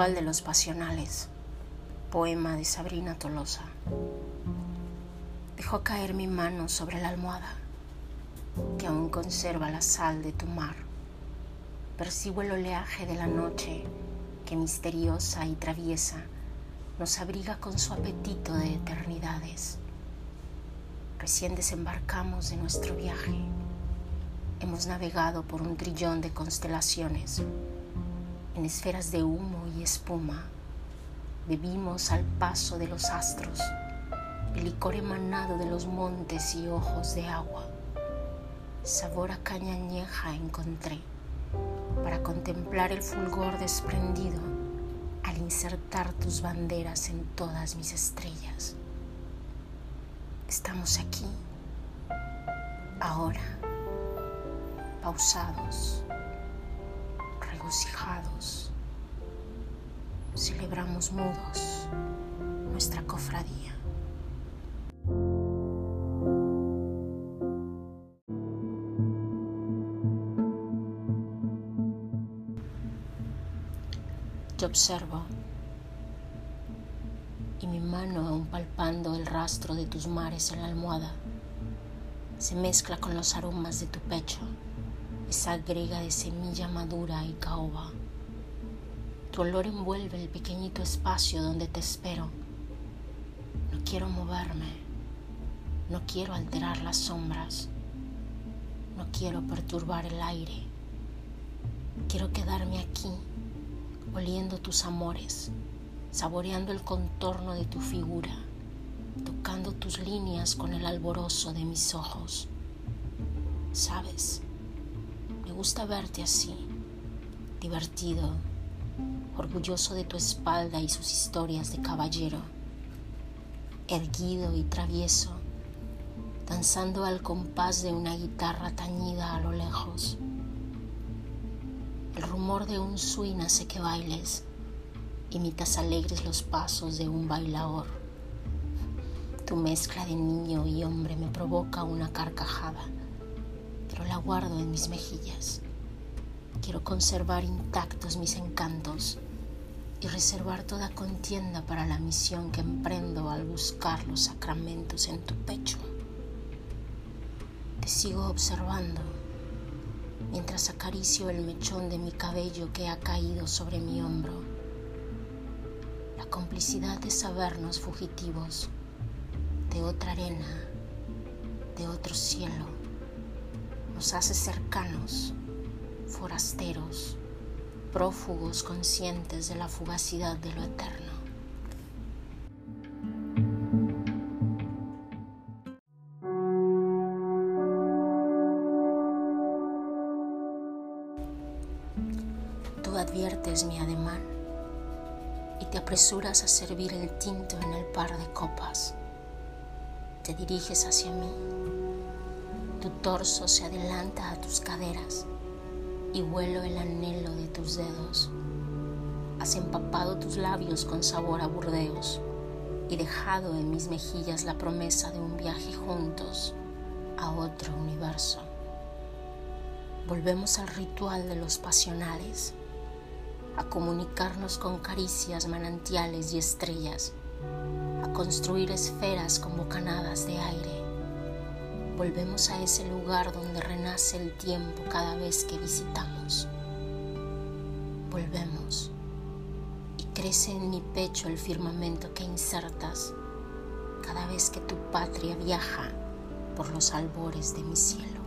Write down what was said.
De los Pasionales, poema de Sabrina Tolosa. Dejo caer mi mano sobre la almohada, que aún conserva la sal de tu mar. Percibo el oleaje de la noche que misteriosa y traviesa nos abriga con su apetito de eternidades. Recién desembarcamos de nuestro viaje. Hemos navegado por un trillón de constelaciones en esferas de humo y espuma, bebimos al paso de los astros el licor emanado de los montes y ojos de agua. Sabor a caña añeja encontré para contemplar el fulgor desprendido al insertar tus banderas en todas mis estrellas. Estamos aquí, ahora, pausados regocijados, celebramos mudos nuestra cofradía. Yo observo y mi mano aún palpando el rastro de tus mares en la almohada se mezcla con los aromas de tu pecho esa grega de semilla madura y caoba. Tu olor envuelve el pequeñito espacio donde te espero. No quiero moverme, no quiero alterar las sombras, no quiero perturbar el aire. Quiero quedarme aquí, oliendo tus amores, saboreando el contorno de tu figura, tocando tus líneas con el alborozo de mis ojos. ¿Sabes? Gusta verte así, divertido, orgulloso de tu espalda y sus historias de caballero, erguido y travieso, danzando al compás de una guitarra tañida a lo lejos. El rumor de un swing hace que bailes, imitas alegres los pasos de un bailador. Tu mezcla de niño y hombre me provoca una carcajada pero la guardo en mis mejillas. Quiero conservar intactos mis encantos y reservar toda contienda para la misión que emprendo al buscar los sacramentos en tu pecho. Te sigo observando mientras acaricio el mechón de mi cabello que ha caído sobre mi hombro. La complicidad de sabernos fugitivos de otra arena, de otro cielo nos hace cercanos, forasteros, prófugos conscientes de la fugacidad de lo eterno. Tú adviertes mi ademán y te apresuras a servir el tinto en el par de copas. Te diriges hacia mí tu torso se adelanta a tus caderas y vuelo el anhelo de tus dedos. Has empapado tus labios con sabor a burdeos y dejado en mis mejillas la promesa de un viaje juntos a otro universo. Volvemos al ritual de los pasionales, a comunicarnos con caricias, manantiales y estrellas, a construir esferas con bocanadas de aire volvemos a ese lugar donde renace el tiempo cada vez que visitamos. Volvemos y crece en mi pecho el firmamento que insertas cada vez que tu patria viaja por los albores de mi cielo.